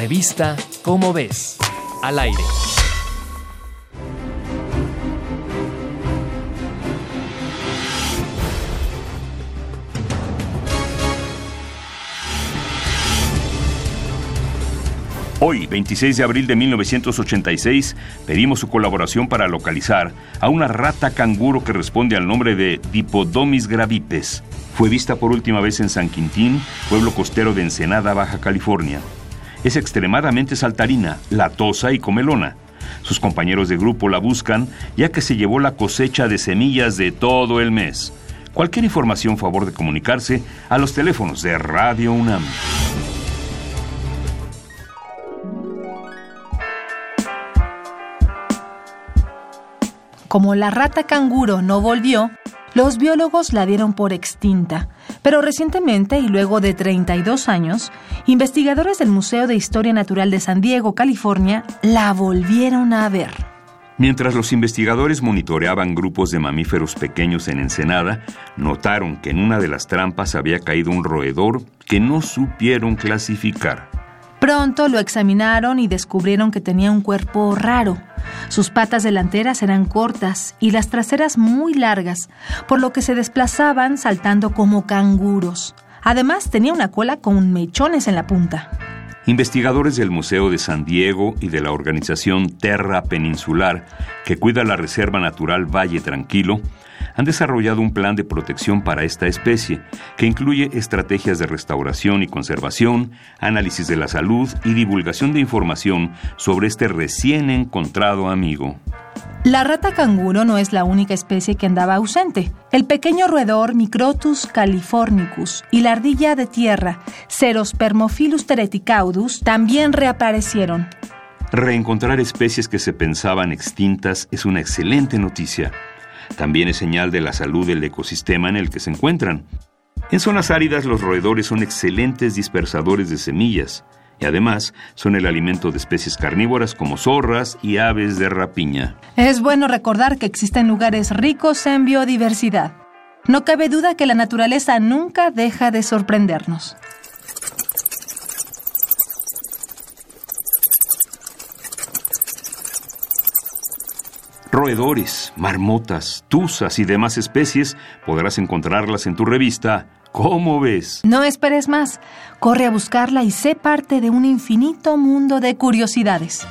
Revista Cómo ves, al aire. Hoy, 26 de abril de 1986, pedimos su colaboración para localizar a una rata canguro que responde al nombre de Dipodomis gravipes. Fue vista por última vez en San Quintín, pueblo costero de Ensenada, Baja California. Es extremadamente saltarina, latosa y comelona. Sus compañeros de grupo la buscan ya que se llevó la cosecha de semillas de todo el mes. Cualquier información, favor de comunicarse a los teléfonos de Radio UNAM. Como la rata canguro no volvió, los biólogos la dieron por extinta, pero recientemente y luego de 32 años, investigadores del Museo de Historia Natural de San Diego, California, la volvieron a ver. Mientras los investigadores monitoreaban grupos de mamíferos pequeños en Ensenada, notaron que en una de las trampas había caído un roedor que no supieron clasificar. Pronto lo examinaron y descubrieron que tenía un cuerpo raro. Sus patas delanteras eran cortas y las traseras muy largas, por lo que se desplazaban saltando como canguros. Además tenía una cola con mechones en la punta. Investigadores del Museo de San Diego y de la organización Terra Peninsular, que cuida la Reserva Natural Valle Tranquilo, han desarrollado un plan de protección para esta especie, que incluye estrategias de restauración y conservación, análisis de la salud y divulgación de información sobre este recién encontrado amigo. La rata canguro no es la única especie que andaba ausente. El pequeño roedor Microtus californicus y la ardilla de tierra Cerospermophilus tereticaudus también reaparecieron. Reencontrar especies que se pensaban extintas es una excelente noticia. También es señal de la salud del ecosistema en el que se encuentran. En zonas áridas los roedores son excelentes dispersadores de semillas y además son el alimento de especies carnívoras como zorras y aves de rapiña. Es bueno recordar que existen lugares ricos en biodiversidad. No cabe duda que la naturaleza nunca deja de sorprendernos. Roedores, marmotas, tuzas y demás especies podrás encontrarlas en tu revista ¿Cómo ves? No esperes más. Corre a buscarla y sé parte de un infinito mundo de curiosidades.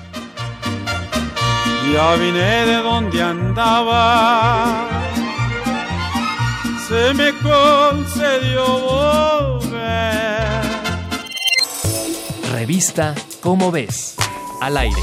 Ya vine de donde andaba. Se me concedió volver. Revista ¿Cómo ves? Al aire.